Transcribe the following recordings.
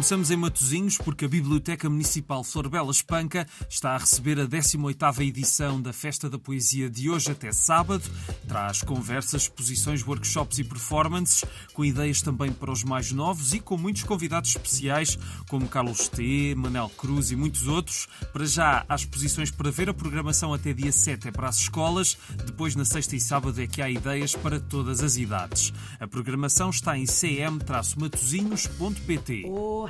Começamos em Matosinhos porque a Biblioteca Municipal Flor Bela Espanca está a receber a 18ª edição da Festa da Poesia de hoje até sábado. Traz conversas, exposições, workshops e performances, com ideias também para os mais novos e com muitos convidados especiais, como Carlos T, Manel Cruz e muitos outros. Para já, há exposições para ver, a programação até dia 7 é para as escolas, depois na sexta e sábado é que há ideias para todas as idades. A programação está em cm-matosinhos.pt. Oh,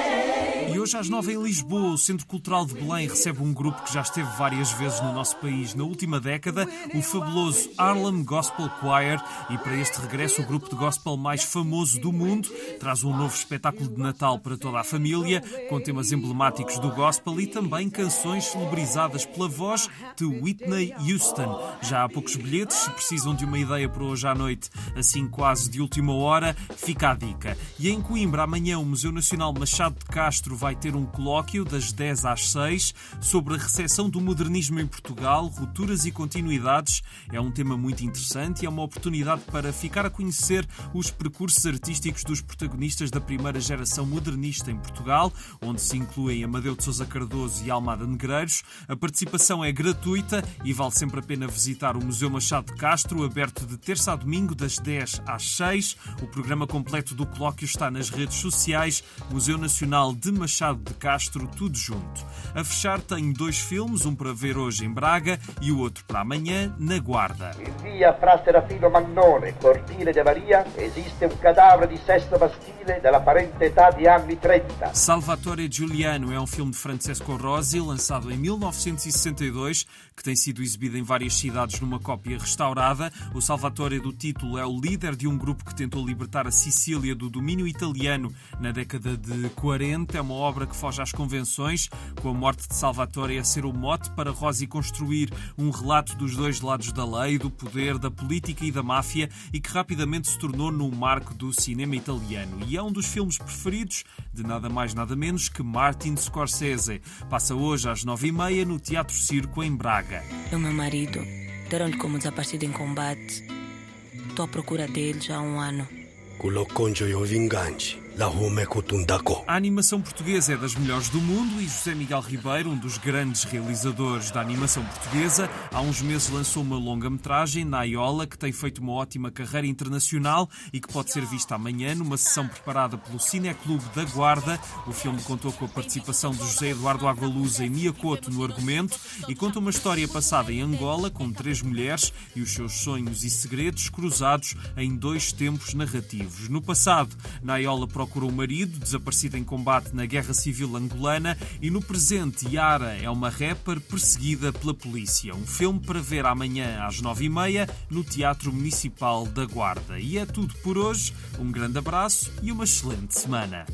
Hoje às nove em Lisboa, o Centro Cultural de Belém recebe um grupo que já esteve várias vezes no nosso país na última década, o fabuloso Harlem Gospel Choir, e para este regresso o grupo de gospel mais famoso do mundo traz um novo espetáculo de Natal para toda a família, com temas emblemáticos do gospel e também canções celebrizadas pela voz de Whitney Houston. Já há poucos bilhetes, se precisam de uma ideia para hoje à noite, assim quase de última hora, fica a dica. E em Coimbra, amanhã, o Museu Nacional Machado de Castro vai ter um colóquio das 10 às 6 sobre a recepção do modernismo em Portugal, rupturas e continuidades. É um tema muito interessante e é uma oportunidade para ficar a conhecer os percursos artísticos dos protagonistas da primeira geração modernista em Portugal, onde se incluem Amadeu de Sousa Cardoso e Almada Negreiros. A participação é gratuita e vale sempre a pena visitar o Museu Machado de Castro, aberto de terça a domingo, das 10 às 6. O programa completo do colóquio está nas redes sociais Museu Nacional de Machado de Castro, tudo junto. A fechar tem dois filmes, um para ver hoje em Braga e o outro para amanhã, na Guarda. In via Fra Serafino Magnone, cortile de Avaria, esiste un cadavere di sesto maschile dell'apparente età di anni 30. Salvatore Giuliano é um filme de Francesco Rosi, lançado em 1962, que tem sido exibido em várias cidades numa cópia restaurada. O Salvatore do título é o líder de um grupo que tentou libertar a Sicília do domínio italiano na década de 40. É uma obra que foge às convenções, com a morte de Salvatore a ser o mote para Rosi construir um relato dos dois lados da lei, do poder, da política e da máfia e que rapidamente se tornou num marco do cinema italiano. E é um dos filmes preferidos de nada mais nada menos que Martin Scorsese. Passa hoje às nove e meia no Teatro Circo em Braga. O meu marido deram-lhe como desaparecido em combate. Estou à procura dele já há um ano. yovinganji lahume kutundako A animação portuguesa é das melhores do mundo e José Miguel Ribeiro, um dos grandes realizadores da animação portuguesa, há uns meses lançou uma longa-metragem, Naiola, que tem feito uma ótima carreira internacional e que pode ser vista amanhã numa sessão preparada pelo Cineclube da Guarda. O filme contou com a participação de José Eduardo Agualusa e Mia Couto no argumento e conta uma história passada em Angola com três mulheres e os seus sonhos e segredos cruzados em dois tempos narrativos. No passado, Naiola procura o marido, desaparecido em combate na Guerra Civil Angolana, e no presente, Yara é uma rapper perseguida pela polícia. Um filme para ver amanhã às nove e meia no Teatro Municipal da Guarda. E é tudo por hoje. Um grande abraço e uma excelente semana.